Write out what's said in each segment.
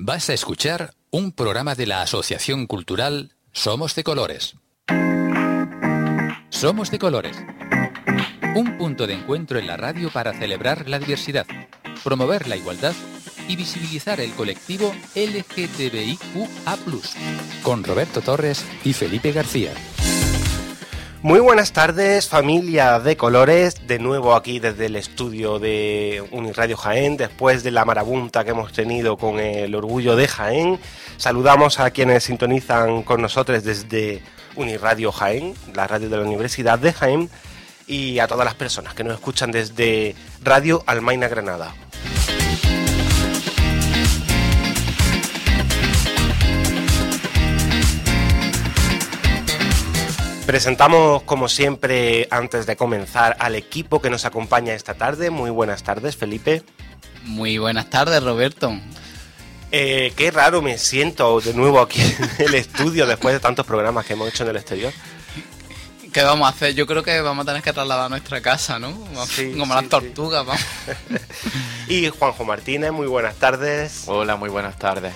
Vas a escuchar un programa de la Asociación Cultural Somos de Colores. Somos de Colores. Un punto de encuentro en la radio para celebrar la diversidad, promover la igualdad y visibilizar el colectivo LGTBIQA+, con Roberto Torres y Felipe García. Muy buenas tardes, familia de colores, de nuevo aquí desde el estudio de Uniradio Jaén, después de la marabunta que hemos tenido con el orgullo de Jaén. Saludamos a quienes sintonizan con nosotros desde Uniradio Jaén, la radio de la Universidad de Jaén, y a todas las personas que nos escuchan desde Radio Almaina Granada. Presentamos, como siempre, antes de comenzar, al equipo que nos acompaña esta tarde. Muy buenas tardes, Felipe. Muy buenas tardes, Roberto. Eh, qué raro me siento de nuevo aquí en el estudio después de tantos programas que hemos hecho en el exterior. ¿Qué vamos a hacer? Yo creo que vamos a tener que trasladar a nuestra casa, ¿no? Como las tortugas, vamos. y Juanjo Martínez, muy buenas tardes. Hola, muy buenas tardes.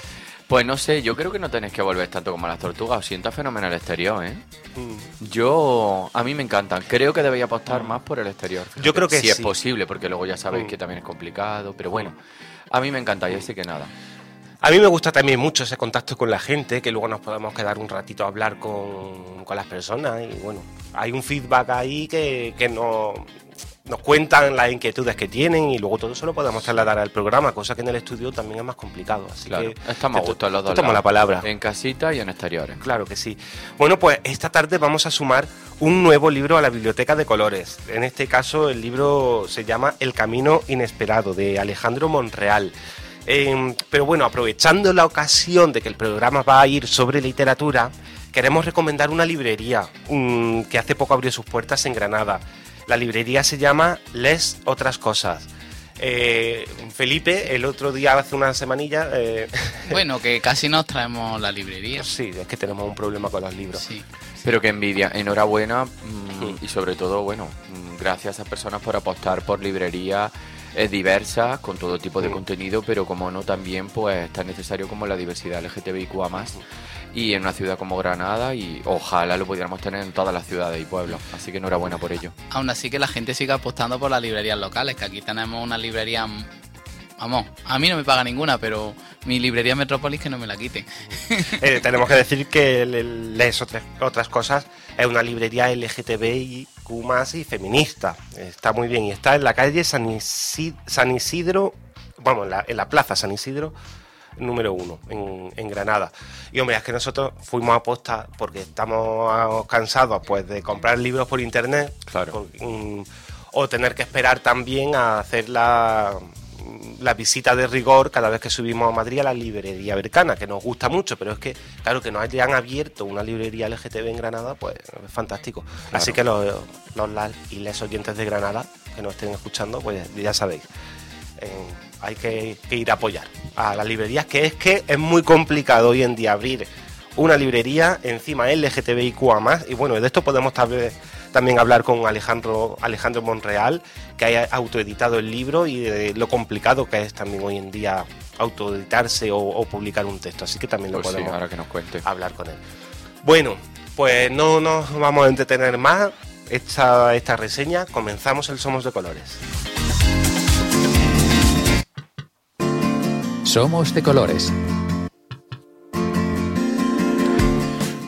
Pues no sé, yo creo que no tenéis que volver tanto como las tortugas. Os siento fenomenal el exterior, ¿eh? Mm. Yo, a mí me encantan. Creo que debería apostar más por el exterior. Yo creo que si es posible, porque luego ya sabéis mm. que también es complicado. Pero bueno, a mí me encanta y así que nada. A mí me gusta también mucho ese contacto con la gente, que luego nos podemos quedar un ratito a hablar con, con las personas y bueno, hay un feedback ahí que, que no, nos cuentan las inquietudes que tienen y luego todo eso lo podemos trasladar al programa, cosa que en el estudio también es más complicado. Así que estamos a gusto los dos. Estamos la palabra. En casita y en exteriores. Claro que sí. Bueno, pues esta tarde vamos a sumar un nuevo libro a la Biblioteca de Colores. En este caso, el libro se llama El Camino Inesperado, de Alejandro Monreal. Em, pero bueno, aprovechando la ocasión de que el programa va a ir sobre literatura, queremos recomendar una librería que hace poco abrió sus puertas en Granada. La librería se llama Les Otras Cosas. Eh, Felipe, el otro día, hace una semanilla... Eh, bueno, que casi nos traemos la librería. Sí, es que tenemos un problema con los libros. Sí. Pero que envidia. Enhorabuena mm, y sobre todo, bueno, mm, gracias a personas por apostar por librerías eh, diversas, con todo tipo de contenido, pero como no también, pues tan necesario como la diversidad LGTBIQA+. más y en una ciudad como Granada y ojalá lo pudiéramos tener en todas las ciudades y pueblos. Así que enhorabuena por ello. Aún así que la gente siga apostando por las librerías locales, que aquí tenemos una librería... Vamos, a mí no me paga ninguna, pero mi librería Metrópolis que no me la quiten. Eh, tenemos que decir que lees otras, otras cosas, es una librería LGTBIQ y feminista. Está muy bien y está en la calle San Isidro, vamos, en la plaza San Isidro número uno en, Granada. Y hombre, es que nosotros fuimos a posta porque estamos cansados pues de comprar libros por internet. Claro. Mm, o tener que esperar también a hacer la, la visita de rigor cada vez que subimos a Madrid a la librería Bercana, que nos gusta mucho, pero es que, claro, que nos hayan abierto una librería LGTB en Granada, pues es fantástico. Así que los, los y les oyentes de Granada que nos estén escuchando, pues ya sabéis hay que, ir a apoyar a las librerías, que es que es muy complicado hoy en día abrir una librería encima LGTBIQA más y bueno, de esto podemos también hablar con Alejandro, Alejandro Monreal, que ha autoeditado el libro y de lo complicado que es también hoy en día autoeditarse o, publicar un texto, así que también lo pues podemos ahora que nos cuente. hablar con él. Bueno, pues no nos vamos a entretener más esta, esta reseña, comenzamos el Somos de Colores. Somos de colores.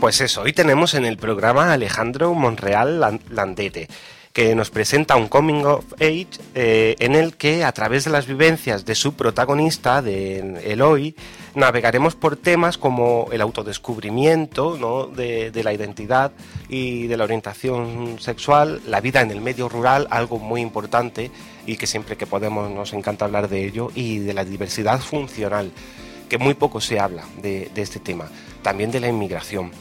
Pues eso, hoy tenemos en el programa a Alejandro Monreal Landete, que nos presenta un coming of age eh, en el que a través de las vivencias de su protagonista, de Eloy, navegaremos por temas como el autodescubrimiento ¿no? de, de, la identidad y de la orientación sexual, la vida en el medio rural, algo muy importante y que siempre que podemos nos encanta hablar de ello, y de la diversidad funcional, que muy poco se habla de, este tema, también de la inmigración.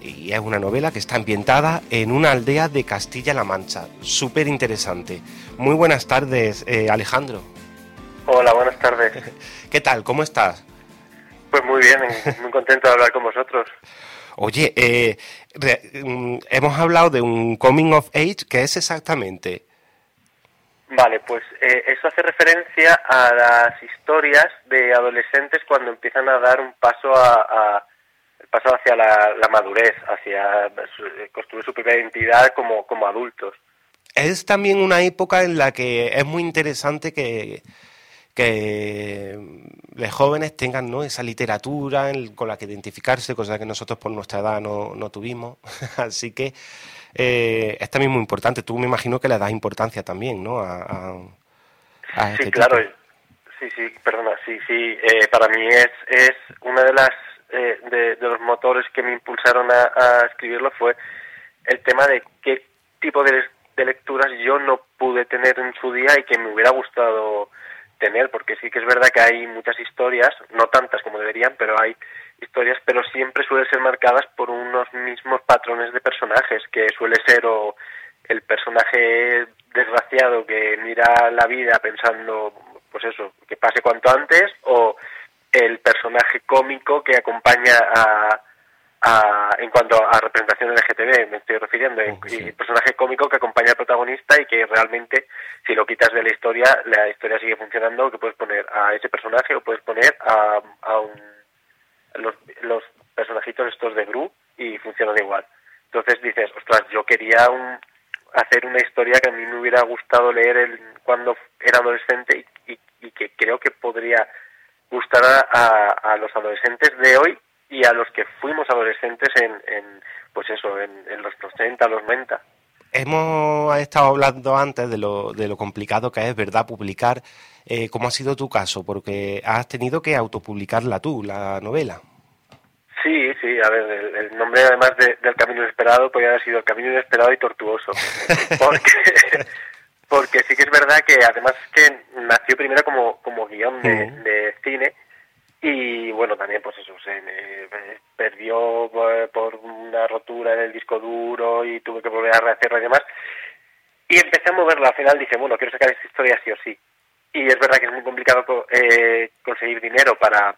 Y es una novela que está ambientada en una aldea de Castilla-La Mancha, súper interesante. Muy buenas tardes, eh, Alejandro. Hola, buenas tardes. ¿Qué tal? ¿Cómo estás? Pues muy bien, muy contento de hablar con vosotros. Oye, eh, mm, hemos hablado de un coming of age, ¿qué es exactamente? Vale, pues eh, eso hace referencia a las historias de adolescentes cuando empiezan a dar un paso a, paso hacia la, madurez, hacia construir su propia identidad como, como adultos. Es también una época en la que es muy interesante que, que los jóvenes tengan ¿no? esa literatura con la que identificarse, cosa que nosotros por nuestra edad no, no tuvimos. Así que eh, es también muy importante. Tú me imagino que le das importancia también, ¿no? A, este sí, claro. Sí, sí, perdona, sí, sí. Eh, para mí es, es una de las eh, de, los motores que me impulsaron a, escribirlo fue el tema de qué tipo de, de lecturas yo no pude tener en su día y que me hubiera gustado tener, porque sí que es verdad que hay muchas historias, no tantas como deberían, pero hay historias, pero siempre suelen ser marcadas por unos mismos patrones de personajes, que suele ser o el personaje desgraciado que mira la vida pensando, pues eso, que pase cuanto antes, o el personaje cómico que acompaña a, en cuanto a representación LGTB, me estoy refiriendo, el personaje cómico que acompaña al protagonista y que realmente, si lo quitas de la historia, la historia sigue funcionando, que puedes poner a ese personaje o puedes poner a, a un, los, los personajitos estos de Gru y funcionan igual. Entonces dices, ostras, yo quería un, hacer una historia que a mí me hubiera gustado leer el, cuando era adolescente y, y, que creo que podría gustar a, a los adolescentes de hoy y a los que fuimos adolescentes en, en pues eso, en, los 80, los 90. Hemos estado hablando antes de lo, de lo complicado que es, ¿verdad?, publicar. Eh, ¿Cómo ha sido tu caso? Porque has tenido que autopublicarla tú, la novela. Sí, sí, a ver, el, nombre además del Camino Inesperado podría haber sido El Camino Inesperado y Tortuoso. Porque, porque sí que es verdad que además que nació primero como, como guion de, de cine y bueno, también pues eso, se perdió eh, por una rotura en el disco duro y tuve que volver a rehacerlo y demás. Y empecé a moverlo, al final dije, bueno, quiero sacar esta historia sí o sí. Y es verdad que es muy complicado eh, conseguir dinero para,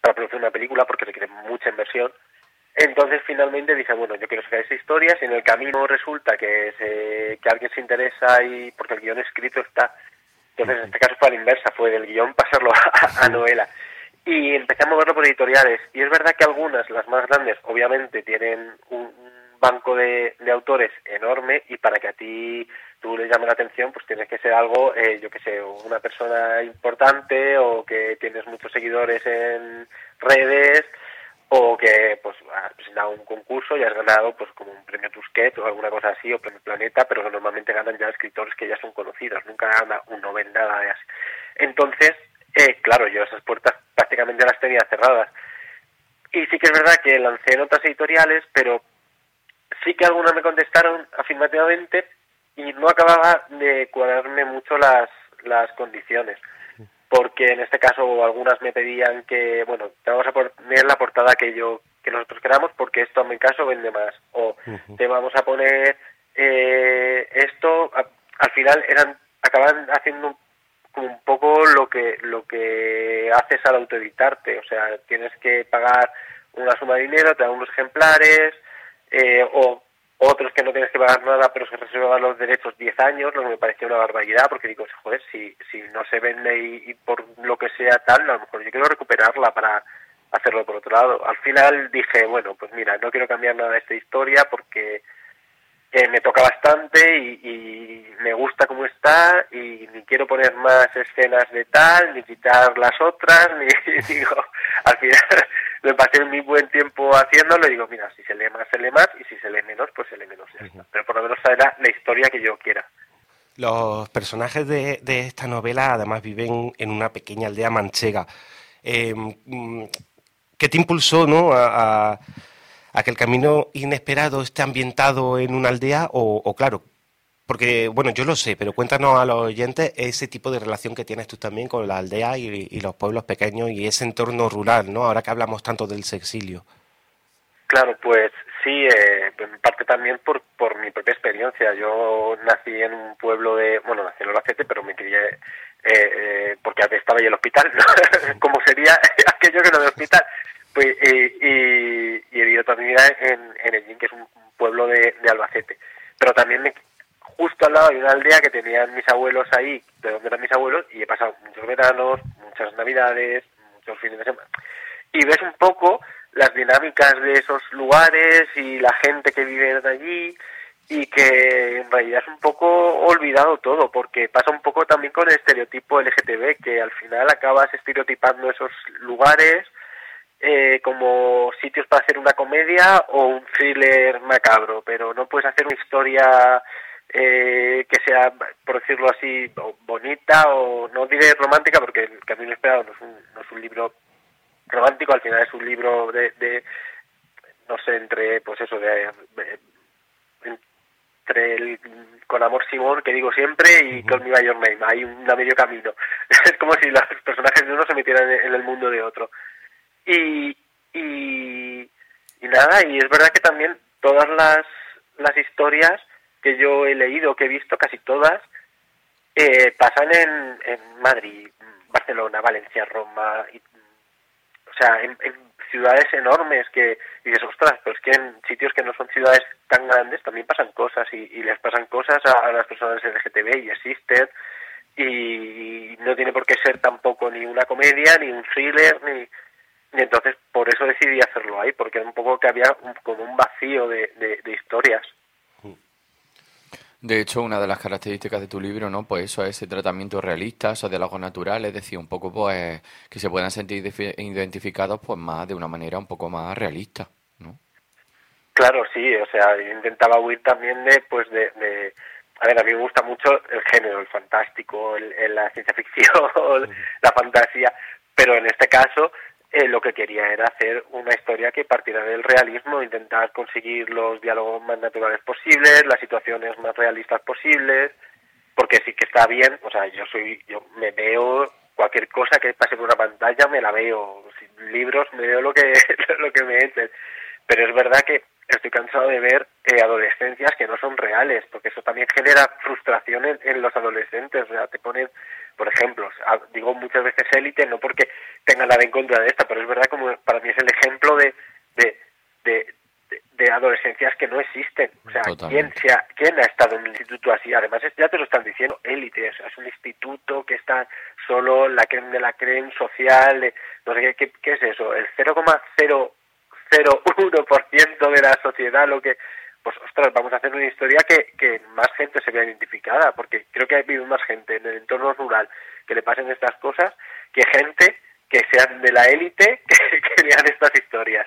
para producir una película porque requiere mucha inversión. Entonces finalmente dije, bueno, yo quiero sacar esa historia, si en el camino resulta que, se, que alguien se interesa y porque el guion escrito está, entonces en este caso fue a la inversa, fue del guion pasarlo a novela y empecé a moverlo por editoriales. Y es verdad que algunas, las más grandes, obviamente tienen un banco de, autores enorme y para que a ti tú le llame la atención, pues tienes que ser algo, eh, yo que sé, una persona importante o que tienes muchos seguidores en redes o que pues has presentado un concurso y has ganado pues como un premio Tusquet o alguna cosa así o premio Planeta, pero normalmente ganan ya escritores que ya son conocidos, nunca gana un novel nada de así. Entonces, eh, claro, yo esas puertas prácticamente las tenía cerradas. Y sí que es verdad que lancé notas editoriales, pero sí que algunas me contestaron afirmativamente y no acababa de cuadrarme mucho las, las condiciones. Porque en este caso algunas me pedían que, bueno, te vamos a poner la portada que yo que nosotros queramos porque esto en mi caso vende más. O te vamos a poner eh, esto, al final eran acaban haciendo como un poco lo que lo que haces al autoeditarte, o sea, tienes que pagar una suma de dinero, te dan unos ejemplares, eh, o otros que no tienes que pagar nada, pero se reservan los derechos 10 años, lo que me pareció una barbaridad, porque digo, joder, si, si no se vende y, por lo que sea tal, a lo mejor yo quiero recuperarla para hacerlo por otro lado. Al final dije, bueno, pues mira, no quiero cambiar nada de esta historia porque que me toca bastante y, me gusta como está y ni quiero poner más escenas de tal, ni quitar las otras, ni digo, al final me pasé muy buen tiempo haciéndolo y digo, mira, si se lee más, se lee más y si se lee menos, pues se lee menos. Pero por lo menos será la historia que yo quiera. Los personajes de, de, esta novela además viven en una pequeña aldea manchega. Eh, mm, ¿Qué te impulsó no, a a que el camino inesperado esté ambientado en una aldea o, claro, porque, bueno, yo lo sé, pero cuéntanos a los oyentes ese tipo de relación que tienes tú también con la aldea y, los pueblos pequeños y ese entorno rural, ¿no? Ahora que hablamos tanto del sexilio. Claro, pues sí, eh, en parte también por, por mi propia experiencia. Yo nací en un pueblo de, bueno, nací en Albacete, pero me crié eh, eh, porque estaba ahí el hospital, ¿no? como sería aquello que no de hospital. Pues, eh, y, he vivido toda mi vida en, en Ellín, que es un pueblo de, Albacete. Pero también justo al lado hay una aldea que tenían mis abuelos ahí, de donde eran mis abuelos, y he pasado muchos veranos, muchas navidades, muchos fines de semana. Y ves un poco las dinámicas de esos lugares y la gente que vive allí y que en realidad es un poco olvidado todo, porque pasa un poco también con el estereotipo LGTB, que al final acabas estereotipando esos lugares eh, como sitios para hacer una comedia o un thriller macabro, pero no puedes hacer una historia eh, que sea, por decirlo así, bonita o no diré romántica, porque El Camino Esperado no es un, no es un libro romántico, al final es un libro de, de no sé, entre, pues eso, de, entre el con Amor Simón, que digo siempre, y con mi Mayor Name. Hay un medio camino. es como si los personajes de uno se metieran en el mundo de otro. Y, y, nada, y es verdad que también todas las, las historias que yo he leído, que he visto, casi todas, eh, pasan en, en Madrid, Barcelona, Valencia, Roma, y, o sea, en, ciudades enormes que dices, ostras, pero es que en sitios que no son ciudades tan grandes también pasan cosas y, les pasan cosas a, a, las personas LGTB y existen y no tiene por qué ser tampoco ni una comedia, ni un thriller, ni, y entonces por eso decidí hacerlo ahí, porque era un poco que había como un vacío de, de, historias. De hecho, una de las características de tu libro, ¿no? Pues eso, ese tratamiento realista, eso de algo natural, es decir, un poco pues que se puedan sentir identificados pues más de una manera un poco más realista, ¿no? Claro, sí, o sea, yo intentaba huir también de, pues de, de a ver, a mí me gusta mucho el género, el fantástico, el, la ciencia ficción, la fantasía, pero en este caso eh, lo que quería era hacer una historia que partiera del realismo, intentar conseguir los diálogos más naturales posibles, las situaciones más realistas posibles, porque sí que está bien, o sea, yo soy, yo me veo cualquier cosa que pase por una pantalla me la veo, libros me veo lo que lo que me echen, pero es verdad que estoy cansado de ver eh, adolescencias que no son reales, porque eso también genera frustración en, los adolescentes, o sea, te ponen, por ejemplo, digo muchas veces élite, no porque tenga nada en contra de esta, pero es verdad como para mí es el ejemplo de, de, de, de adolescencias que no existen. O sea, ¿quién, se ha, ¿quién ha estado en un instituto así? Además, ya te lo están diciendo, élite, o sea, es un instituto que está solo la creen de la creen social, no sé qué, qué, es eso, el 0,0 0,1% de la sociedad, lo que, pues ostras, vamos a hacer una historia que, más gente se vea identificada, porque creo que hay más gente en el entorno rural que le pasen estas cosas que gente que sean de la élite que, vean estas historias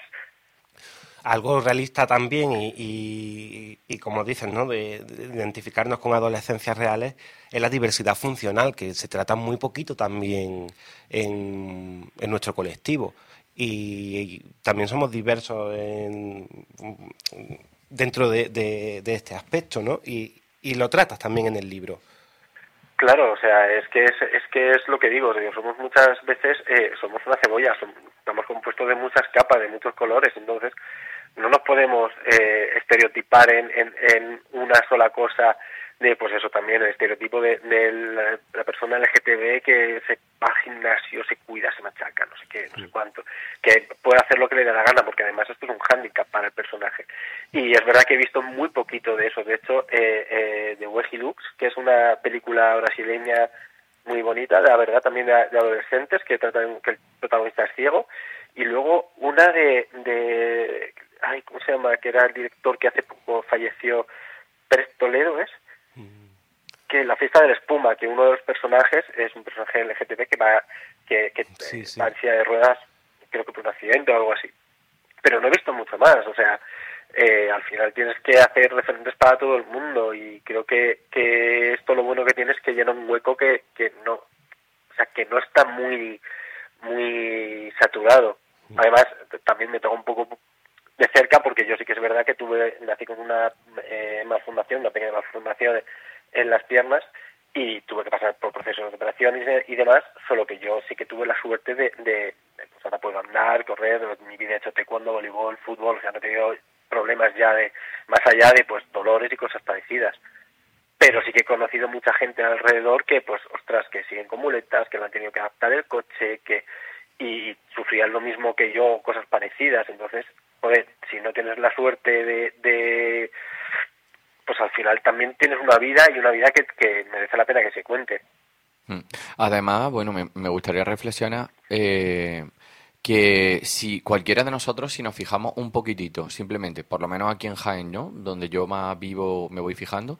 algo realista también y, y, como dicen, ¿no? De, identificarnos con adolescencias reales es la diversidad funcional, que se trata muy poquito también en nuestro colectivo y, también somos diversos dentro de, este aspecto, ¿no? Y, y lo tratas también en el libro. Claro, o sea, es que es, es que es lo que digo, somos muchas veces, eh, somos una cebolla, estamos compuestos de muchas capas, de muchos colores, entonces no nos podemos eh, estereotipar en, en, en, una sola cosa de pues eso también el estereotipo de, la, persona LGTB que se va al gimnasio, se cuida, se machaca, no sé qué, no sé cuánto, que puede hacer lo que le dé la gana, porque además esto es un hándicap para el personaje. Y es verdad que he visto muy poquito de eso, de hecho, eh, eh, de Weji Lux, que es una película brasileña muy bonita, la verdad, también de, adolescentes, que tratan que el protagonista es ciego, y luego una de, de ay, ¿cómo se llama? Que era el director que hace poco falleció, Pérez Toledo, ¿es? Que la fiesta de la espuma, que uno de los personajes es un personaje LGTB que va, que, que va en silla de ruedas, creo que por un accidente o algo así. Pero no he visto mucho más, o sea, eh, al final tienes que hacer referentes para todo el mundo y creo que, que esto lo bueno que tienes es que llena un hueco que, que no, o sea, que no está muy, muy saturado. Además, también me toca un poco de cerca porque yo sí que es verdad que tuve, nací con una eh, malformación, una pequeña malformación en las piernas y tuve que pasar por procesos de operación y, demás, solo que yo sí que tuve la suerte de, de, pues ahora puedo andar, correr, mi vida he hecho taekwondo, voleibol, fútbol, o sea, no he tenido problemas ya de, más allá de pues dolores y cosas parecidas. Pero sí que he conocido mucha gente alrededor que, pues, ostras, que siguen con muletas, que no han tenido que adaptar el coche, que y sufrían lo mismo que yo, cosas parecidas. Entonces, joder, si no tienes la suerte de, de pues al final también tienes una vida y una vida que, que merece la pena que se cuente. Mm. Además, bueno, me, me gustaría reflexionar eh, que si cualquiera de nosotros, si nos fijamos un poquitito, simplemente, por lo menos aquí en Jaén, ¿no? Donde yo más vivo, me voy fijando,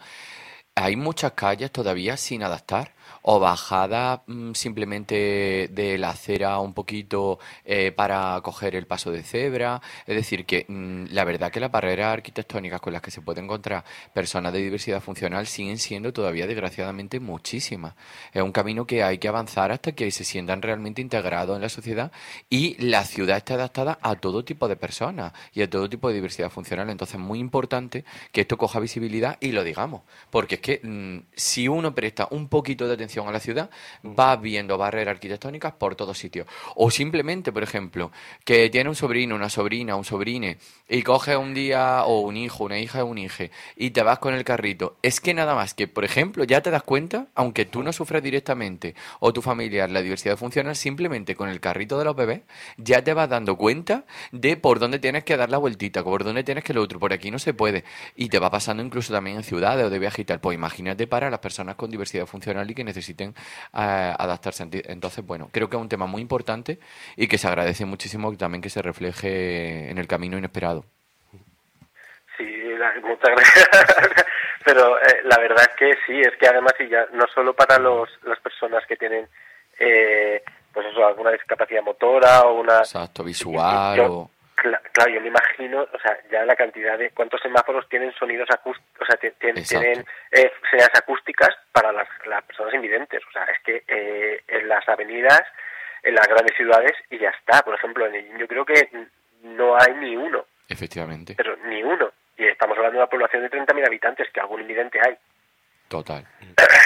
hay muchas calles todavía sin adaptar o bajada mm, simplemente de la acera un poquito eh, para coger el paso de cebra. Es decir, que mm, la verdad que las barreras arquitectónicas con las que se puede encontrar personas de diversidad funcional siguen siendo todavía desgraciadamente muchísimas. Es un camino que hay que avanzar hasta que se sientan realmente integrados en la sociedad y la ciudad esté adaptada a todo tipo de personas y a todo tipo de diversidad funcional. Entonces es muy importante que esto coja visibilidad y lo digamos, porque es que mm, si uno presta un poquito de atención a la ciudad, va viendo barreras arquitectónicas por todos sitios. O simplemente, por ejemplo, que tiene un sobrino, una sobrina, un sobrine, y coge un día, o un hijo, una hija, un hijo, y te vas con el carrito. Es que nada más que, por ejemplo, ya te das cuenta, aunque tú no sufras directamente, o tu familiar, la diversidad funcional, simplemente con el carrito de los bebés, ya te vas dando cuenta de por dónde tienes que dar la vueltita, por dónde tienes que lo otro, por aquí no se puede. Y te va pasando incluso también en ciudades o de viaje y tal. Pues imagínate para las personas con diversidad funcional y que necesiten eh, adaptarse. Entonces, bueno, creo que es un tema muy importante y que se agradece muchísimo también que se refleje en el camino inesperado. Sí, muchas gracias. Pero eh, la verdad es que sí, es que además y ya no solo para los, las personas que tienen eh, pues eso, alguna discapacidad motora o una... Exacto, visual o claro, yo me imagino, o sea, ya la cantidad de cuántos semáforos tienen sonidos acústicos, o sea, tienen eh, señales acústicas para las, personas invidentes. O sea, es que eh, en las avenidas, en las grandes ciudades, y ya está. Por ejemplo, en yo creo que no hay ni uno. Efectivamente. Pero ni uno. Y estamos hablando de una población de 30.000 habitantes, que algún invidente hay. Total.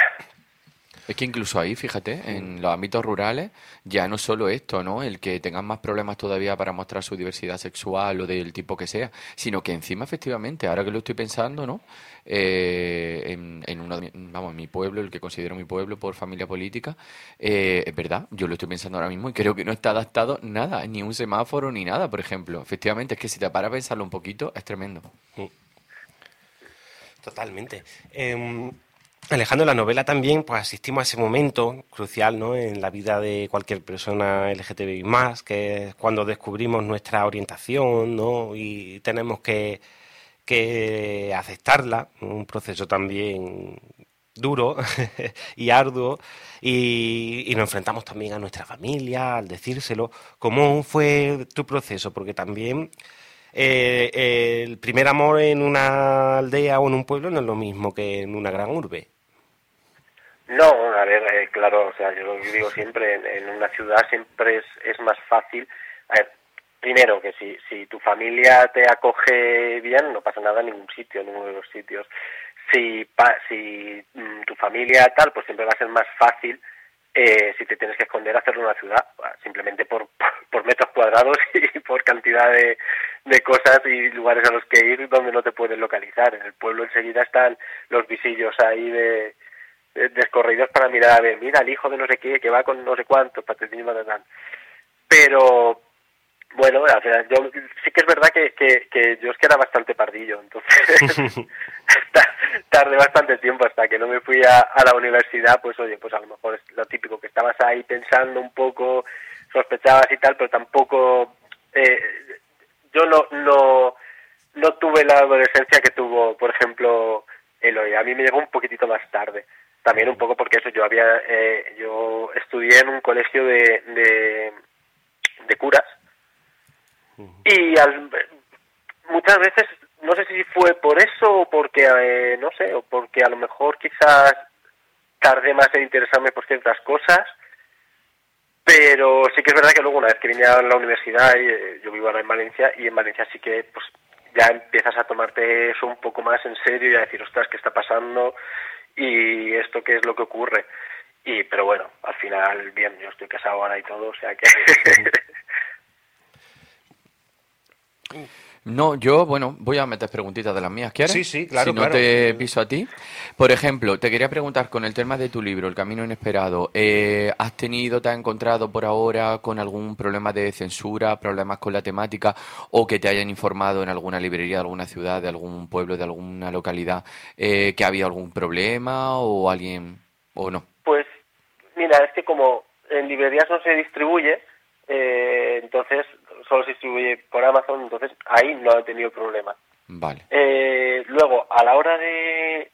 Es que incluso ahí, fíjate, en los ámbitos rurales, ya no solo esto, ¿no? El que tengan más problemas todavía para mostrar su diversidad sexual o del tipo que sea, sino que encima, efectivamente, ahora que lo estoy pensando, ¿no? Eh, en, en uno vamos, en mi pueblo, el que considero mi pueblo por familia política, eh, es verdad, yo lo estoy pensando ahora mismo y creo que no está adaptado nada, ni un semáforo ni nada, por ejemplo. Efectivamente, es que si te paras a pensarlo un poquito, es tremendo. Totalmente. Em, Alejandro, la novela también, pues asistimos a ese momento crucial, ¿no? En la vida de cualquier persona LGTBI que es cuando descubrimos nuestra orientación, ¿no? Y tenemos que, que aceptarla, un proceso también duro y arduo y, y, nos enfrentamos también a nuestra familia al decírselo. ¿Cómo fue tu proceso? Porque también eh, el primer amor en una aldea o en un pueblo no es lo mismo que en una gran urbe. No, a ver, eh, claro, o sea, yo lo digo siempre, en, una ciudad siempre es, más fácil. A ver, primero, que si, si tu familia te acoge bien, no pasa nada en ningún sitio, en ninguno de los sitios. Si, pa, si mm, tu familia tal, pues siempre va a ser más fácil eh, si te tienes que esconder hacerlo en una ciudad, simplemente por, por metros cuadrados y por cantidad de, de cosas y lugares a los que ir donde no te puedes localizar. En el pueblo enseguida están los visillos ahí de descorridos para mirar a ver, mira, el hijo de no sé qué, que va con no sé cuánto, dan Pero, bueno, yo sí que es verdad que, que, yo es que era bastante pardillo, entonces tardé bastante tiempo hasta que no me fui a, a, la universidad, pues oye, pues a lo mejor es lo típico que estabas ahí pensando un poco, sospechabas y tal, pero tampoco, eh, yo no, no, no tuve la adolescencia que tuvo, por ejemplo, Eloy, a mí me llegó un poquitito más tarde también un poco porque eso yo había eh, yo estudié en un colegio de de, curas. Y muchas veces no sé si fue por eso o porque eh, no sé o porque a lo mejor quizás tardé más en interesarme por ciertas cosas pero sí que es verdad que luego una vez que vine a la universidad eh, yo vivo ahora en Valencia y en Valencia sí que pues ya empiezas a tomarte eso un poco más en serio y a decir ostras qué está pasando y esto qué es lo que ocurre. Y, pero bueno, al final, bien, yo estoy casado ahora y todo, o sea que... No, yo, bueno, voy a meter preguntitas de las mías, ¿quieres? Sí, sí, claro, Si no claro. te piso a ti. Por ejemplo, te quería preguntar con el tema de tu libro, El Camino Inesperado, eh, ¿has tenido, te has encontrado por ahora con algún problema de censura, problemas con la temática, o que te hayan informado en alguna librería de alguna ciudad, de algún pueblo, de alguna localidad, eh, que ha habido algún problema o alguien, o no? Pues mira, es que como en librerías no se distribuye, eh, entonces solo se distribuye por Amazon, entonces ahí no he tenido problema. Vale. Eh, luego, a la hora de,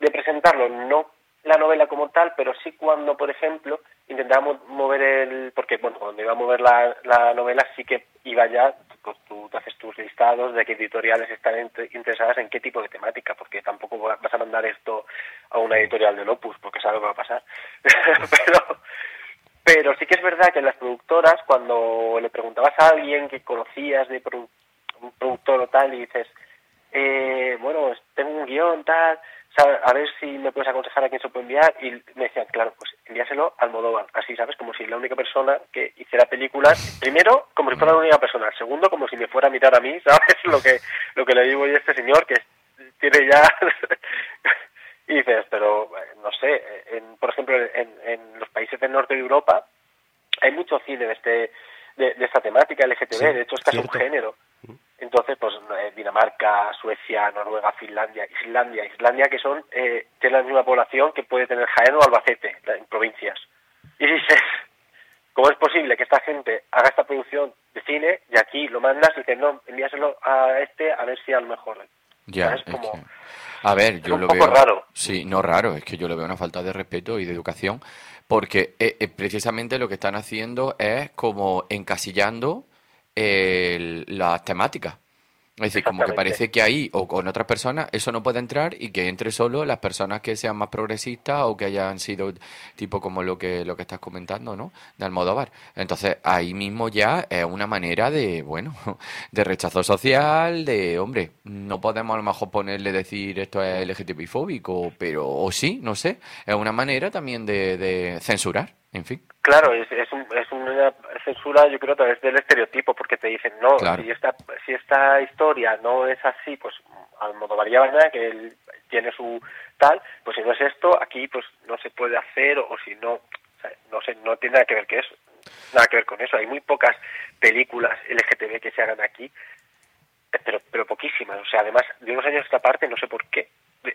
de presentarlo, no la novela como tal, pero sí cuando, por ejemplo, intentábamos mover el... Porque, bueno, cuando iba a mover la, la novela sí que iba ya, pues tú te haces tus listados de qué editoriales están int- interesadas en qué tipo de temática, porque tampoco va- vas a mandar esto a una editorial de Opus, porque lo que va a pasar. pero, pero sí que es verdad que las productoras, cuando le preguntabas a alguien que conocías de un productor o tal, y dices, eh, bueno, tengo un guion, tal, sabe- a ver si me puedes aconsejar a quién se puede enviar, y me decían, claro, pues envíaselo al Almodóvar, así, ¿sabes? Como si la única persona que hiciera películas, primero, como si fuera la única persona, segundo, como si me fuera a mirar a mí, ¿sabes? Lo que, lo que le digo yo a este señor, que ya... y dices, pero, eh, no sé, en, por ejemplo, en, en los países del norte de Europa, hay mucho cine de este de, de esta de hecho es casi un género. Entonces, pues eh, Dinamarca, Suecia, Noruega, Finlandia, Islandia, Islandia, que son, eh, tienen la misma población que puede tener Jaén o Albacete, en provincias. Y dices, ¿cómo es posible que esta gente haga esta producción de cine y aquí lo mandas y dices, no, envíaselo a este a ver si a lo mejor... Ya, es Como- que- A ver, es yo un lo poco veo... raro. Sí, no raro, es que yo le veo una falta de respeto y de educación, porque eh, eh, precisamente lo que están haciendo es como encasillando las temáticas. Es decir, como que parece que ahí o con otras personas eso no puede entrar y que entre solo las personas que sean más progresistas o que hayan sido tipo como lo que lo que estás comentando, ¿no? De Almodóvar. Entonces, ahí mismo ya es una manera de, bueno, de rechazo social, de, hombre, no podemos a lo mejor ponerle decir esto es LGTBI fóbico, pero o sí, no sé, es una manera también de, de censurar, en fin. Claro, es, es, un- es una censura, yo creo, a través del estereotipo, porque te dicen, no, Claro. si, esta, si esta historia no es así, pues Almodóvar ya ¿verdad? que él tiene su tal, pues si no es esto, aquí pues no se puede hacer, o, si no, o sea, no sé, no tiene nada que ver que eso, nada que ver con eso. Hay muy pocas películas LGTB que se hagan aquí, pero, pero poquísimas. O sea, además, de unos años a esta parte, no sé por qué.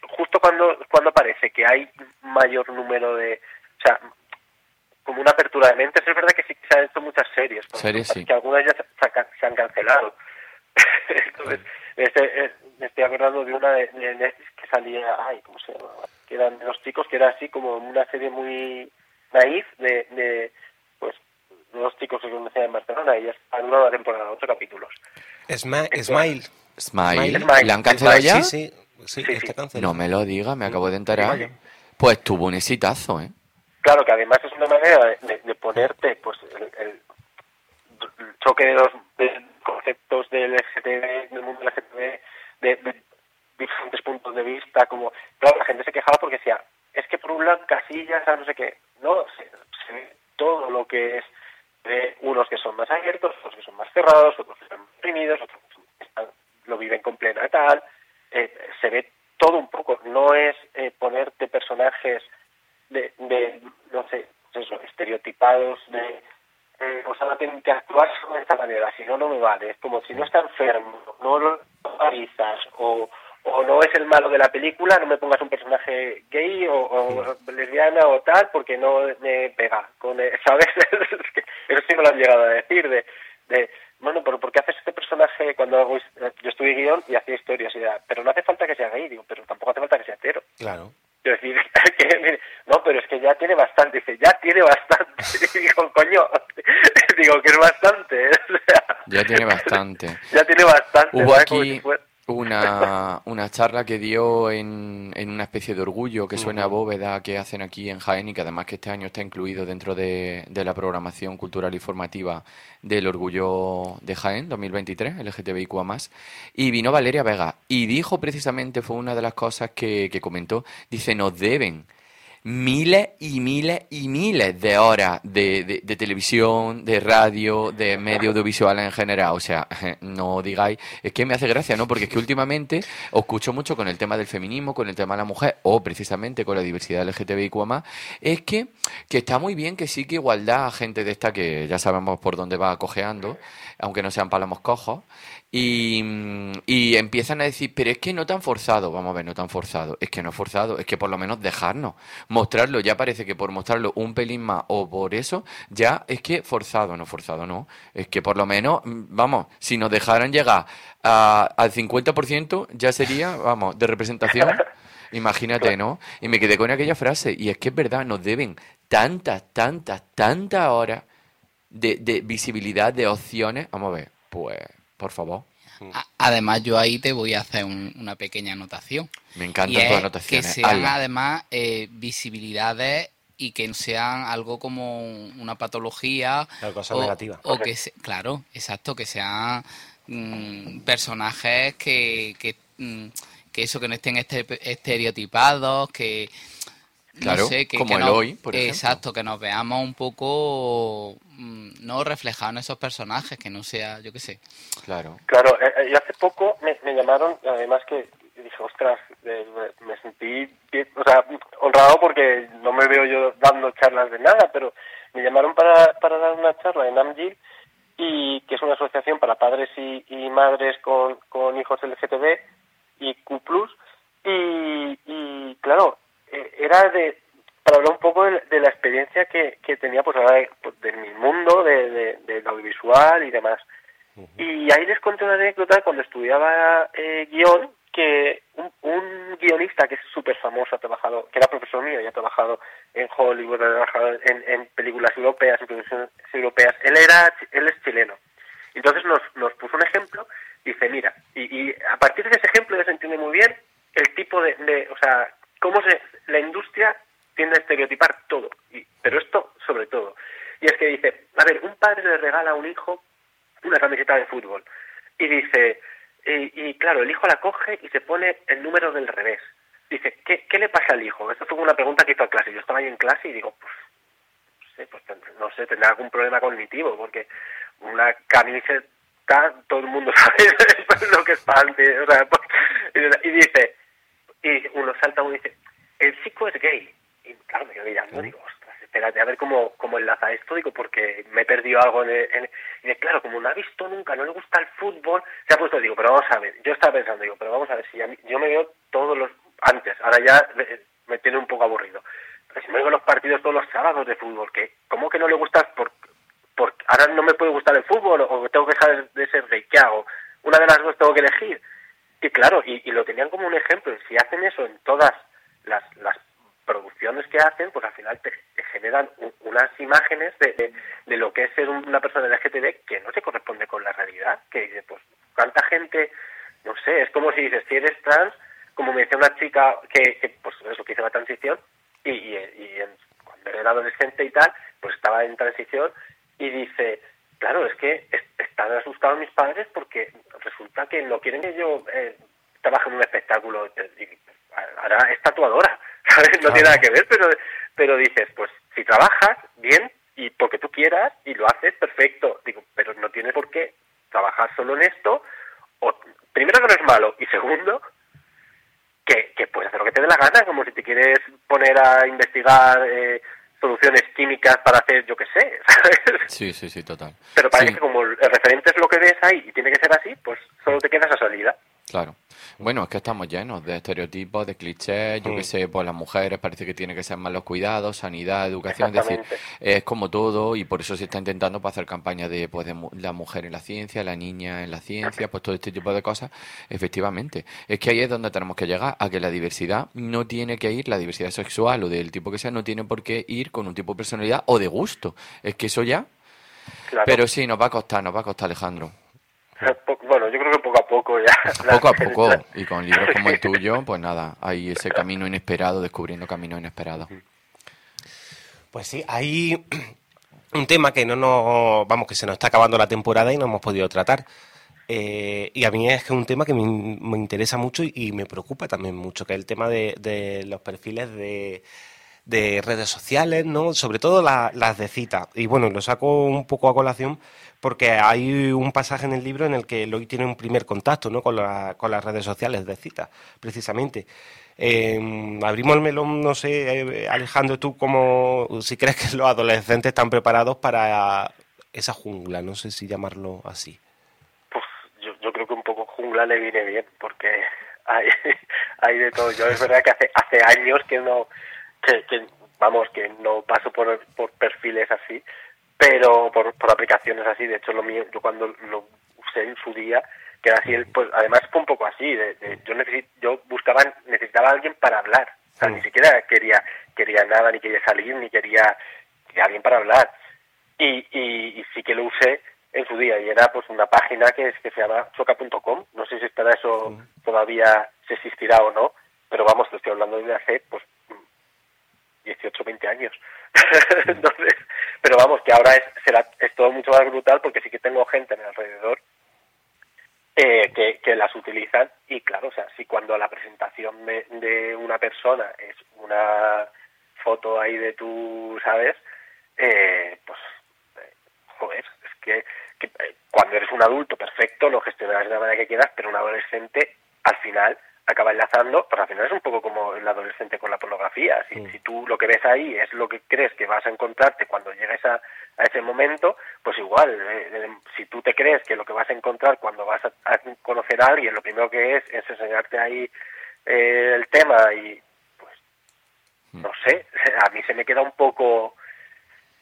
Justo cuando, cuando parece que hay mayor número de... O sea, como una apertura de mentes. Es verdad que sí que se han hecho muchas series, Series, sí. que algunas ya se, se han- han cancelado. Entonces, este, eh, me estoy acordando de una de, de Netflix que salía, ay, ¿cómo se llamaba? Que eran de los chicos, que era así como una serie muy naif de, de pues, de dos chicos que se conocían en Barcelona y ya en una nueva temporada, ocho capítulos. Sma- Smile. Smile, Smile, ¿la han cancelado Smile, ya? Sí, sí, sí, Sí, está sí. cancelado. No me lo diga, me acabo de enterar. Pues tuvo un exitazo, ¿eh? Claro, que además es una manera de, de- ponerte pues el, el- choque de los de conceptos del LGTB, del mundo LGTB, de, diferentes puntos de vista, como, claro, la gente se quejaba porque decía, es que por un lado casillas no sé qué, no, se, se ve todo lo que es de unos que son más abiertos, otros que son más cerrados, otros que están más reprimidos, otros que están- lo viven con plena tal, eh, se ve todo un poco, no es eh, ponerte personajes de, de no sé, pues eso, estereotipados de eh, pues ahora tienen que actuar de esta manera, si no, no me vale. Es como si no está enfermo, no lo avisas o, o no es el malo de la película, no me pongas un personaje gay o, o lesbiana o tal, porque no me pega. Con, eh, ¿Sabes? Eso sí me lo han llegado a decir, de, de bueno, pero ¿por qué haces este personaje cuando hago, his- yo estuve guion y hacía historias? Y era, pero no hace falta que sea gay, digo, pero tampoco hace falta que sea hetero. Claro. Quiero decir, que, mire, no, pero es que ya tiene bastante. Dice, ya tiene bastante. Digo, coño, digo que es bastante. ¿eh? Ya tiene bastante. ya tiene bastante. Hubo aquí una, una charla que dio en, en una especie de orgullo que suena a bóveda que hacen aquí en Jaén y que además que este año está incluido dentro de, de la programación cultural y formativa del Orgullo de Jaén 2023, LGTBIQA+. Y vino Valeria Vega y dijo precisamente, fue una de las cosas que, que comentó, dice, nos deben miles y miles y miles de horas de, televisión, de radio, de medios audiovisuales en general. O sea, no digáis, es que me hace gracia, ¿no? Porque es que últimamente os escucho mucho con el tema del feminismo, con el tema de la mujer, o precisamente con la diversidad LGTBIQ es que, que está muy bien que sí que igualdad a gente de esta que ya sabemos por dónde va cojeando, aunque no sean palamos cojos, y, y, empiezan a decir, pero es que no tan forzado, vamos a ver, no tan forzado, es que no es forzado, es que por lo menos dejarnos, mostrarlo, ya parece que por mostrarlo un pelín más o por eso, ya es que forzado, no forzado, no, es que por lo menos, mm, vamos, si nos dejaran llegar a, al 50% ya sería, vamos, de representación, imagínate, ¿no? Y me quedé con aquella frase, y es que es verdad, nos deben tantas, tantas, tantas horas de, de visibilidad, de opciones, vamos a ver, pues por favor. Además, yo ahí te voy a hacer una pequeña anotación. Me encantan tus anotaciones. Que sean además eh, visibilidades y que sean algo como una patología. Una cosa negativa. O que, claro, exacto, que sean mm, personajes que, que, mm, que, eso, que no estén este, estereotipados, que Claro, como el hoy, por ejemplo. Exacto, que nos veamos un poco mm, no reflejados en esos personajes, que no sea, yo qué sé. Claro. Claro, eh, eh, y hace poco me, llamaron, además que dije, ostras, me, sentí o sea, honrado porque no me veo yo dando charlas de nada, pero me llamaron para, para dar una charla en AMGIL, y que es una asociación para padres y, y madres con, con hijos LGTB y Q+, y, y claro, eh, era de para hablar un poco de, que, que tenía pues ahora de, pues, mi mundo de, de, audiovisual y demás. Y ahí les conté una anécdota cuando estudiaba eh, guion que un, guionista que es súper famoso ha trabajado que era profesor mío y ha trabajado en Hollywood ha trabajado en, en películas europeas en producciones europeas él era él es chileno entonces nos, nos puso un ejemplo dice mira y, y a partir de ese ejemplo ya se entiende muy bien el tipo de, de o sea cómo se, la industria tiende a estereotipar todo, y, pero esto sobre todo. Y es que dice, a ver, un padre le regala a un hijo una camiseta de fútbol y dice, y, claro, el hijo la coge y se pone el número del revés. Dice, ¿qué, ¿qué le pasa al hijo? Esa fue una pregunta que hizo a clase. Yo estaba ahí en clase y digo, pues, no sé, pues, no sé, tendrá porque una camiseta, todo el mundo sabe lo que es para o sea, pues, y dice, y uno salta uno y dice, el chico es gay. Y claro, me quedo mirando, digo, ostras, espérate a ver cómo, cómo enlaza esto, digo, porque me he perdido algo en, el, y claro, como no ha visto nunca, no le gusta el fútbol, se ha puesto, digo, pero vamos a ver, yo estaba pensando, digo, pero vamos a ver, si yo me veo todos los, antes, ahora ya me, tiene un poco aburrido, pero si me veo los partidos todos los sábados de fútbol, que ¿cómo que no le gusta? Por, por, ahora no me puede gustar el fútbol, o tengo que saber de ser gay, ¿qué hago? Una de las dos tengo que elegir. Y claro, y, lo tenían como un ejemplo. Si hacen eso en todas las, las producciones que hacen, pues al final te, generan unas imágenes de, de, lo que es ser una persona LGTB que no se corresponde con la realidad. Que dice, pues, ¿cuánta gente? No sé, es como si dices, si eres trans, como me decía una chica que, pues eso, que hizo la transición, y, cuando era adolescente y tal, pues estaba en transición, y dice, claro, es que están asustados mis padres porque resulta que no quieren que yo eh, trabaje en un espectáculo. Ahora es tatuadora, ¿sabes? No tiene nada que ver, pero, pero dices, pues si trabajas bien y porque tú quieras y lo haces, perfecto. Digo, pero no tiene por qué trabajar solo en esto. O, primero que no es malo y segundo que, que puedes hacer lo que te dé la gana, como si te quieres poner a investigar eh, soluciones químicas para hacer, yo qué sé, ¿sabes? Sí, sí, sí, total. Pero parece que como el referente es lo que ves ahí y tiene que ser así, pues solo te queda esa salida. Claro. Bueno, es que estamos llenos de estereotipos, de clichés, yo qué sé, pues las mujeres parece que tiene que ser más los cuidados, sanidad, educación, es decir, es como todo y por eso se está intentando pues, hacer campañas de, pues, de la mujer en la ciencia, la niña en la ciencia, pues todo este tipo de cosas, efectivamente. Es que ahí es donde tenemos que llegar, a que la diversidad no tiene que ir, la diversidad sexual o del tipo que sea, no tiene por qué ir con un tipo de personalidad o de gusto. Es que eso ya... Pero sí, nos va a costar, nos va a costar, Alejandro. Bueno, yo creo que poco a poco ya. Poco a poco, y con libros como el tuyo, pues nada, hay ese camino inesperado, descubriendo caminos inesperados. Pues sí, hay un tema que no nos, vamos, que se nos está acabando la temporada y no hemos podido tratar. Eh, y a mí es que es un tema que me, me interesa mucho y, me preocupa también mucho, que es el tema de, de los perfiles de, de redes sociales, ¿no? Sobre todo las de cita. Y bueno, lo saco un poco a colación porque hay un pasaje en el libro en el que Eloy tiene un primer contacto, ¿no? Con, con las redes sociales de cita, precisamente. Eh, abrimos el melón, no sé, eh, Alejandro, tú como si crees que los adolescentes están preparados para esa jungla, no sé si llamarlo así. Pues yo, yo creo que un poco jungla le viene bien, porque hay, hay de todo. Yo es verdad que hace, hace años que no, que, vamos, que no paso por, por perfiles así, pero por, por aplicaciones así. De hecho, lo mío, yo cuando lo usé en su día, que así, pues además fue un poco así. De, yo necesito, yo buscaba, necesitaba a alguien para hablar. O sea, ni siquiera quería, quería nada, ni quería salir, ni quería, quería alguien para hablar. Y, y, sí que lo usé en su día y era pues una página que, es, que se llama choca.com. No sé si estará eso todavía, se existirá o no, pero vamos, te estoy hablando de hace pues 18, 20 años. Entonces, pero vamos, que ahora es, será, es todo mucho más brutal porque sí que tengo gente en alrededor eh, que, que, las utilizan y claro, o sea, si cuando la presentación de, una persona es una foto ahí de tú, ¿sabes? Eh, pues joder, es que, eh, cuando eres un adulto, perfecto, lo gestionarás de la manera que quieras, pero un adolescente, al final, acaba enlazando, pues al final es un poco como el adolescente con la pornografía. Si, si tú lo que ves ahí es lo que crees que vas a encontrarte cuando llegues a, a ese momento, pues igual, eh, eh, si tú te crees que lo que vas a encontrar cuando vas a, conocer a alguien, lo primero que es es enseñarte ahí el tema y pues mm. no sé, a mí se me queda un poco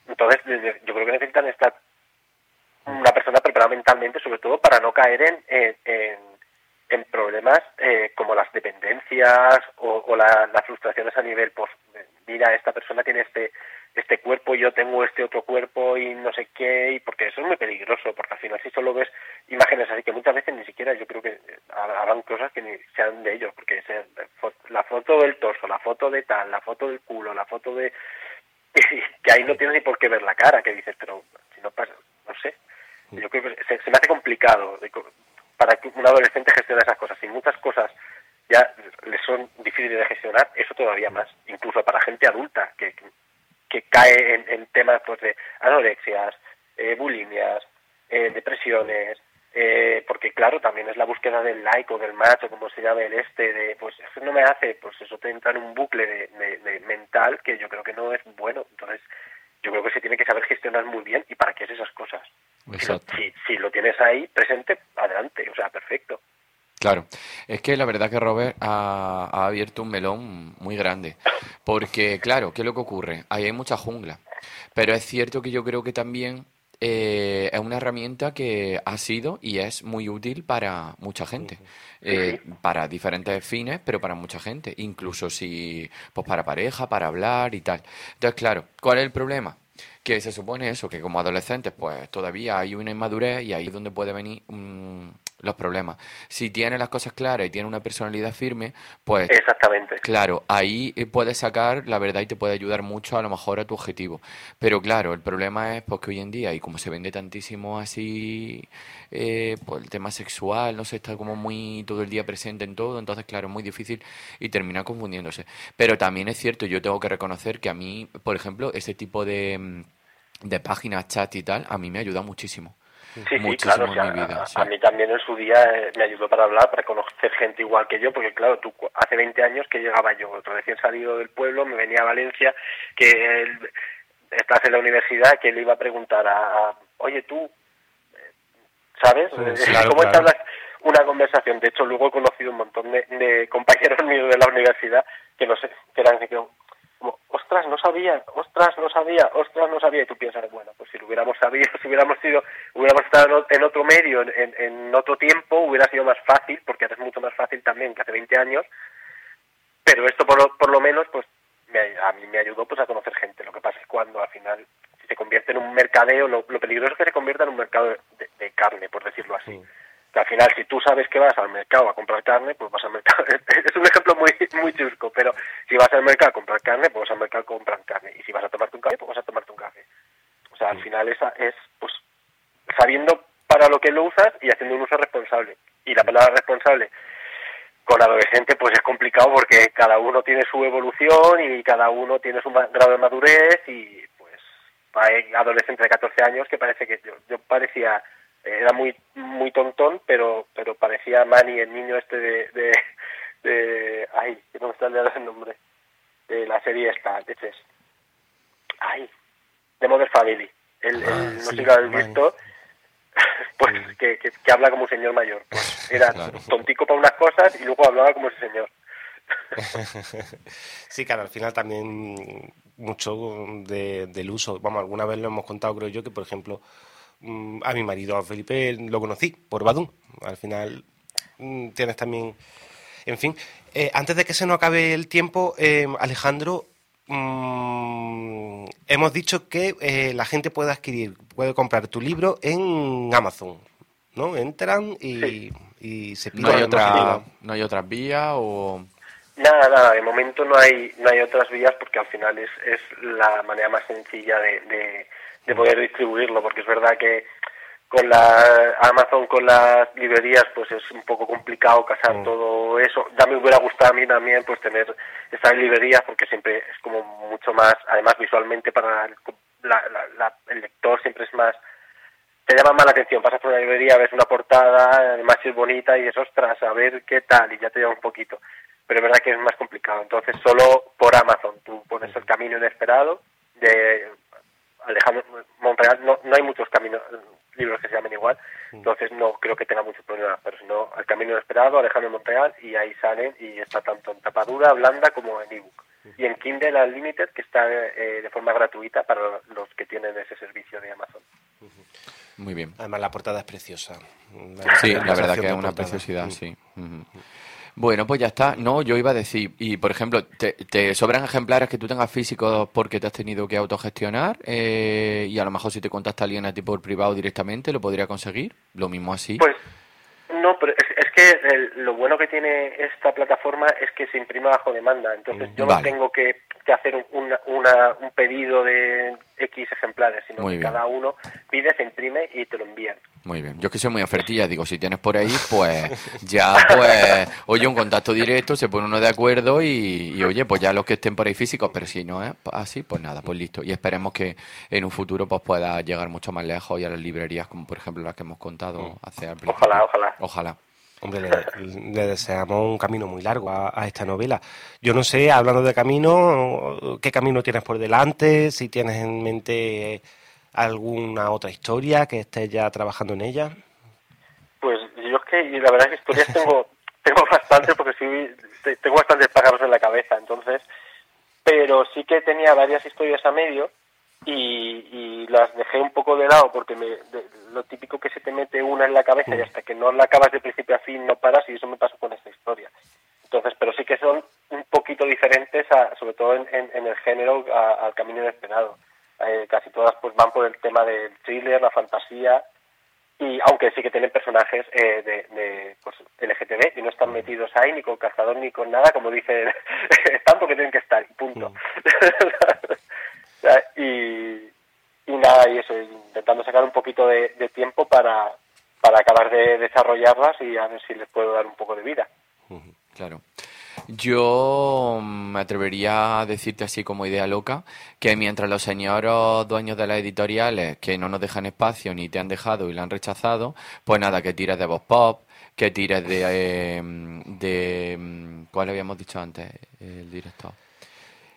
entonces, yo creo que necesitan estar una persona preparada mentalmente, sobre todo para no caer en, en, en problemas eh, como las dependencias o, las frustraciones a nivel, pues, mira, esta persona tiene este este cuerpo y yo tengo este otro cuerpo y no sé qué, y porque eso es muy peligroso, porque al final si solo ves imágenes así que muchas veces ni siquiera yo creo que hagan cosas que ni sean de ellos, porque la foto del torso, la foto de tal, la foto del culo, la foto de que ahí no tienes ni por qué ver la cara, que dices, pero si no pasa, no sé. Yo creo que se, me hace complicado para que un adolescente gestione esas cosas. Si muchas cosas ya le son difíciles de gestionar, eso todavía más. Incluso para gente adulta que, que, cae en, temas pues, de anorexias, eh, bulimias, eh, depresiones, eh, porque claro, también es la búsqueda del like o del macho, como se llama el este, de pues eso no me hace, pues eso te entra en un bucle de, mental que yo creo que no es bueno. Entonces, yo creo que se tiene que saber gestionar muy bien y para qué es esas cosas. Si, si, lo tienes ahí presente, adelante, o sea, perfecto. Claro, es que la verdad que Robert ha, ha, abierto un melón muy grande, porque claro, ¿qué es lo que ocurre? Ahí hay mucha jungla, pero es cierto que yo creo que también eh, es una herramienta que ha sido y es muy útil para mucha gente, eh, para diferentes fines, pero para mucha gente, incluso si, pues para pareja, para hablar y tal. Entonces, claro, ¿cuál es el problema? Que se supone eso, que como adolescentes, pues todavía hay una inmadurez y ahí es donde puede venir los problemas. Si tiene las cosas claras y tiene una personalidad firme, pues... Exactamente. Claro, ahí eh, puedes sacar la verdad y te puede ayudar mucho a lo mejor a tu objetivo. Pero claro, el problema es porque hoy en día, y como se vende tantísimo así, eh, pues el tema sexual, no sé, está como muy todo el día presente en todo, entonces claro, es muy difícil y termina confundiéndose. Pero también es cierto, yo tengo que reconocer que a mí, por ejemplo, ese tipo de, mm, de páginas, chat y tal, a mí me ayuda muchísimo. Sí, sí, claro. a, mí también en su día eh, me ayudó para hablar, para conocer gente igual que yo, porque claro, tú hace 20 años que llegaba yo, recién salido del pueblo, me venía a Valencia, que estás en la universidad, que le iba a preguntar a, oye tú, ¿sabes? ¿Cómo estabas una conversación? De hecho, luego he conocido un montón de, compañeros míos de la universidad que no sé, que eran como, ostras, no sabía, ostras, no sabía, ostras, no sabía, y tú piensas, bueno, pues si lo hubiéramos sabido, si hubiéramos sido, hubiéramos estado en otro medio, en, en otro tiempo, hubiera sido más fácil, porque ahora es mucho más fácil también que hace 20 años, pero esto por lo, por lo menos, pues a mí me ayudó pues a conocer gente. Lo que pasa es cuando al final si se convierte en un mercadeo, lo, peligroso es que se convierta en un mercado de, carne, por decirlo así al final si tú sabes que vas al mercado a comprar carne, pues vas al mercado. es un ejemplo muy muy chusco, pero si vas al mercado a comprar carne, pues vas al mercado a comprar carne. Y si vas a tomarte un café, pues vas a tomarte un café. O sea, al final esa es pues sabiendo para lo que lo usas y haciendo un uso responsable. Y la palabra responsable, con adolescente pues es complicado porque cada uno tiene su evolución y cada uno tiene su grado de madurez y pues hay adolescentes de 14 años que parece que yo, yo parecía era muy muy tontón pero pero parecía Manny el niño este de, de, de ay que no me está el nombre de la serie esta de Chess. Ay de Mother Family. El, ah, no sé si lo habéis visto. Pues que, que, habla como un señor mayor. Pues era tontico para unas cosas y luego hablaba como ese señor. sí, claro, al final también mucho de, del uso, vamos, alguna vez lo hemos contado, creo yo, que por ejemplo a mi marido, a Felipe, lo conocí por Badum. Al final mm, tienes también... En fin, eh, antes de que se nos acabe el tiempo, eh, Alejandro, Mm, hemos dicho que eh, la gente puede adquirir, puede comprar tu libro en Amazon, ¿no? Entran y, se piden. ¿No hay, otra, ¿No hay otras vías o...? Nada, nada, de momento no hay, no hay otras vías porque al final es, es la manera más sencilla de, de poder distribuirlo, porque es verdad que con la Amazon, con las librerías, pues es un poco complicado casar mm. todo eso. Ya me hubiera gustado a mí también pues tener esas librerías porque siempre es como mucho más, además visualmente para el lector siempre es más, te llama más la atención, pasas por una librería, ves una portada, además es bonita y es ostras, a ver qué tal y ya te lleva un poquito. Pero es verdad que es más complicado. Entonces solo por Amazon tú pones el camino inesperado de Alejandro Montreal, no, no hay muchos caminos libros que se llamen igual, mm. entonces no creo que tenga mucho problema, pero si no, El Camino Inesperado, Alejandro Montreal, y ahí salen y está tanto en tapadura blanda como en ebook. Y en Kindle Unlimited, que está eh, de forma gratuita para los que tienen ese servicio de Amazon. Muy bien. Además, la portada es preciosa. sí, la verdad que es una preciosidad, sí. Bueno, pues ya está. No, yo iba a decir, y por ejemplo, ¿te, sobran ejemplares que tú tengas físicos porque te has tenido que autogestionar? Eh, y a lo mejor si te contacta alguien a ti por privado directamente, ¿lo podría conseguir? Lo mismo así. Pues no, pero es, que lo bueno que tiene esta plataforma es que se imprime bajo demanda. Entonces yo no tengo que, hacer un, un pedido de X ejemplares, sino que cada uno pide, se imprime y te lo envían. Muy bien. Yo que soy muy ofertilla, digo, si tienes por ahí, pues ya, pues, oye, un contacto directo, se pone uno de acuerdo y, oye, pues ya los que estén por ahí físicos, pero si no es así, pues nada, pues listo. Y esperemos que en un futuro pues pueda llegar mucho más lejos y a las librerías, como por ejemplo las que hemos contado mm. hace al Ojalá, ojalá. Ojalá. Hombre, le, deseamos un camino muy largo a, a, esta novela. Yo no sé, hablando de camino, ¿qué camino tienes por delante? Si tienes en mente alguna otra historia que estés ya trabajando en ella? Pues yo es que la verdad es que historias tengo tengo bastantes porque sí tengo bastantes pájaros en la cabeza, entonces, pero sí que tenía varias historias a medio y, las dejé un poco de lado porque me, lo típico que se te mete una en la cabeza y hasta que no la acabas de principio a fin no paras y eso me pasó con esta historia. Entonces, pero sí que son un poquito diferentes, sobre todo en, el género, al camino inesperado. Eh, casi todas pues van por el tema del thriller, la fantasía, y aunque sí que tienen personajes eh, de, de pues, LGTB y no están metidos ahí ni con cazador ni con nada, como dice, están porque tienen que estar, punto. y, intentando sacar un poquito de, tiempo para, para acabar de desarrollarlas y a ver si les puedo dar un poco de vida. Claro. Yo me atrevería a decirte así como idea loca que mientras los señores dueños de las editoriales que no nos dejan espacio ni te han dejado y lo han rechazado, pues nada, que tires de voz pop, que tires de... Em, de em, ¿Cuál habíamos dicho antes? El director.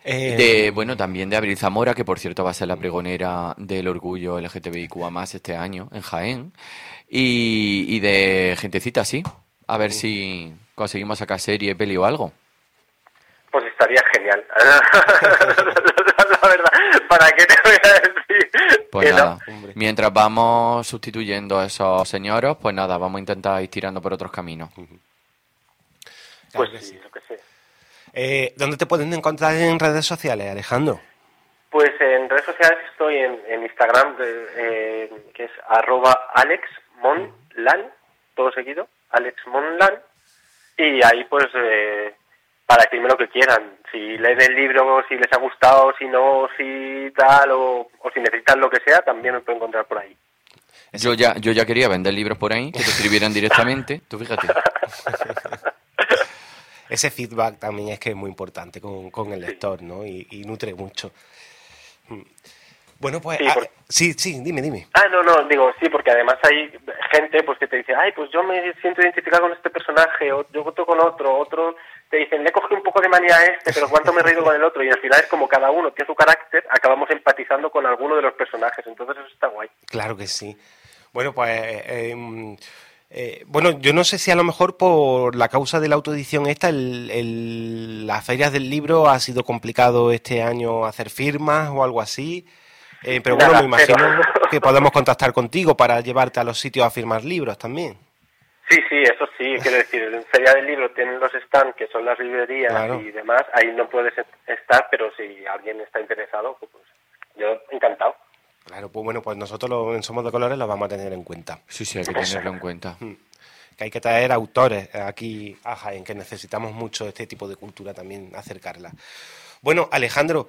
Eh, de, bueno, también de Abril Zamora, que por cierto va a ser la pregonera del orgullo LGTBIQA más este año en Jaén. Y, y de gentecita, sí. A ver si conseguimos sacar serie, peli o algo. Pues estaría genial. la verdad, ¿para qué te voy a decir? Pues nada, mientras vamos sustituyendo a esos señores, pues nada, vamos a intentar ir tirando por otros caminos. Pues sí. Eh, ¿Dónde te pueden encontrar en redes sociales, Alejandro? Pues en redes sociales estoy en, Instagram, eh, que es arroba alexmonlan, todo seguido, alexmonlan, y ahí pues eh, para decirme lo que quieran. Si leen el libro, si les ha gustado, si no, si tal, o, si necesitan lo que sea, también me pueden encontrar por ahí. Yo ya, yo ya quería vender libros por ahí, que te escribieran directamente, tú fíjate. ese feedback también es que es muy importante con, con el lector, ¿no? Y, y nutre mucho. Mm. Bueno, pues Sí, ah, sí, sí, dime, dime. Ah, no, no, digo, sí, porque además hay gente pues que te dice, ay, pues yo me siento identificado con este personaje, o yo otro con otro, otro te dicen, le cogí un poco de manía a este, pero cuánto me he reído con el otro, y al final es como cada uno tiene su carácter, acabamos empatizando con alguno de los personajes, entonces eso está guay. Claro que sí. Bueno, pues eh, em, eh, bueno, yo no sé si a lo mejor por la causa de la autoedición esta, el, el- las ferias del libro ha sido complicado este año hacer firmas o algo así. Eh, pero bueno, me imagino que podemos contactar contigo para llevarte a los sitios a firmar libros también. Sí, sí, eso sí, quiero decir, en Feria del Libro tienen los stands, que son las librerías Claro. y demás, ahí no puedes estar, pero si alguien está interesado, pues yo encantado. Claro, pues bueno, pues nosotros lo- en Somos de Colores lo vamos a tener en cuenta. Sí, sí, hay que tenerlo en cuenta. Que hay que traer autores aquí a Jaén, que necesitamos mucho este tipo de cultura también, acercarla. Bueno, Alejandro,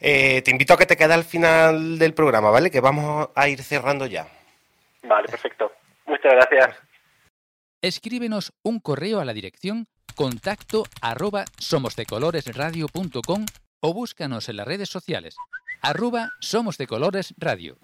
eh, te invito a que te quedes al final del programa, ¿vale? Que vamos a ir cerrando ya. Vale, perfecto. Muchas gracias. Escríbenos un correo a la dirección contacto arroba somosdecoloresradio.com o búscanos en las redes sociales arroba Somos de Colores Radio.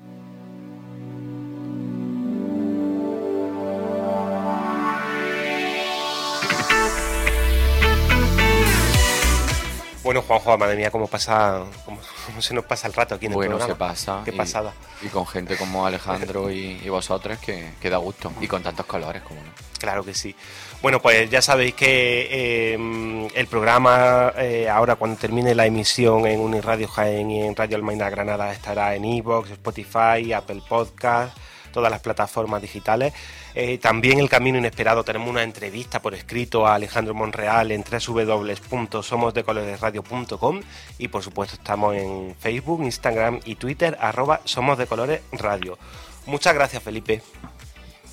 Bueno, Juanjo, madre mía, cómo pasa, cómo, cómo se nos pasa el rato aquí en el Bueno, se programa. pasa. Qué y- pasada. Y, con gente como Alejandro y, y vosotros que, que da gusto. Y con tantos colores, como no. Claro que sí. Bueno, pues ya sabéis que eh, el programa, eh, ahora cuando termine la emisión en Uniradio Jaén y en Radio Almaina Granada, estará en Evox, Spotify, Apple Podcast, todas las plataformas digitales. Eh, también El Camino Inesperado, tenemos una entrevista por escrito a Alejandro Monreal en www.somosdecolores.radio.com y por supuesto estamos en Facebook, Instagram y Twitter, arroba Somos de Colores Radio. Muchas gracias, Felipe.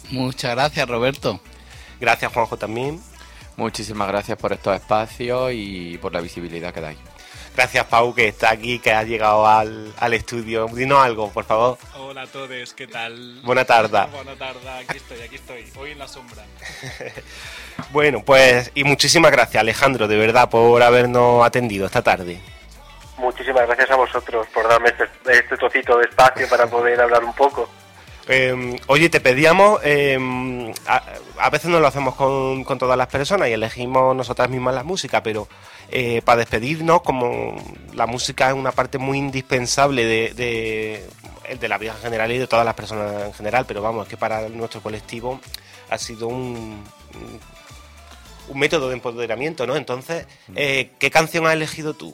Muchas gracias, Roberto. Gracias, Juanjo, también. Muchísimas gracias por estos espacios y por la visibilidad que dais. Gracias, Pau, que está aquí, que ha llegado al, al estudio. Dinos algo, por favor. Hola a todos, ¿qué tal? Buena tarde. Buena tarde, aquí estoy, aquí estoy, hoy en la sombra. Bueno, pues, y muchísimas gracias, Alejandro, de verdad, por habernos atendido esta tarde. Muchísimas gracias a vosotros por darme este, este trocito de espacio para poder hablar un poco. Eh, oye, te pedíamos, eh, a, veces no lo hacemos con, con todas las personas y elegimos nosotras mismas la música, pero eh, para despedirnos, como la música es una parte muy indispensable de, la vida en general y de todas las personas en general, pero vamos, es que para nuestro colectivo ha sido un, un método de empoderamiento, ¿no? Entonces, eh, ¿qué canción has elegido tú?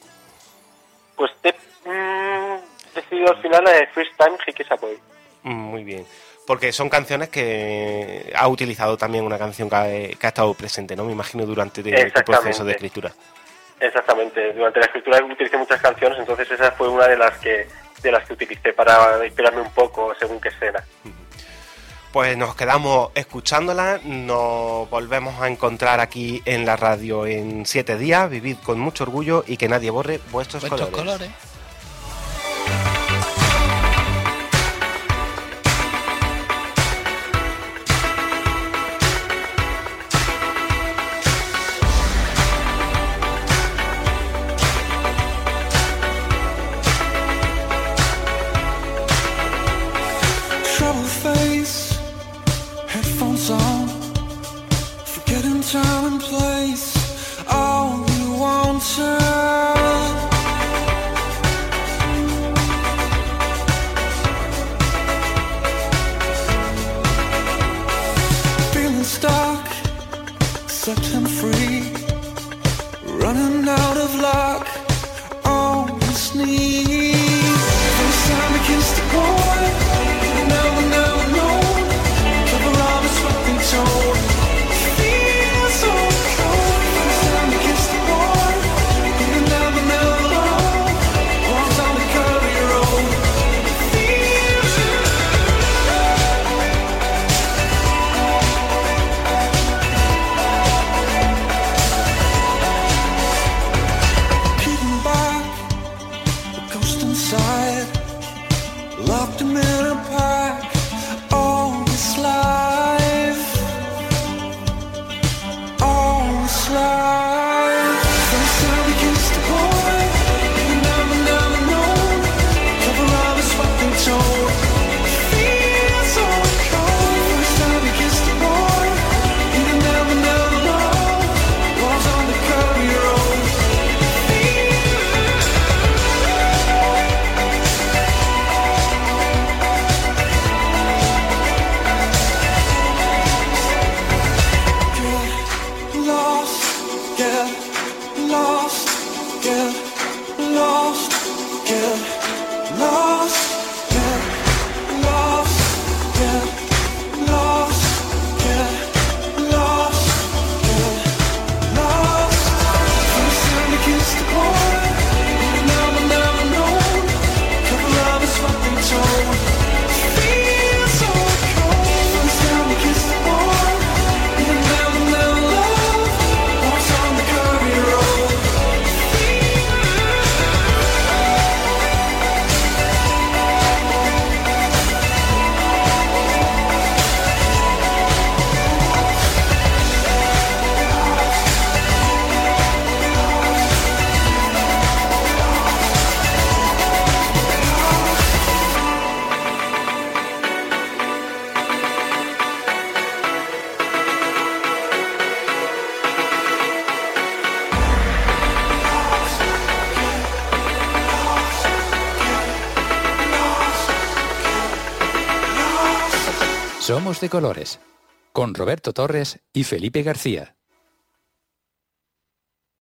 Pues te mm, he decidido al final la de First Time Hikisa Boy. Mm, Muy bien. Porque son canciones que ha utilizado también una canción que ha, que ha estado presente, ¿no? Me imagino durante tu proceso de escritura. Exactamente, durante la escritura utilicé muchas canciones, entonces esa fue una de las que de las que utilicé para inspirarme un poco según qué escena. Pues nos quedamos escuchándola, nos volvemos a encontrar aquí en la radio en siete días. Vivid con mucho orgullo y que nadie borre vuestros, Vuestros colores. colores. De colores con Roberto Torres y Felipe García.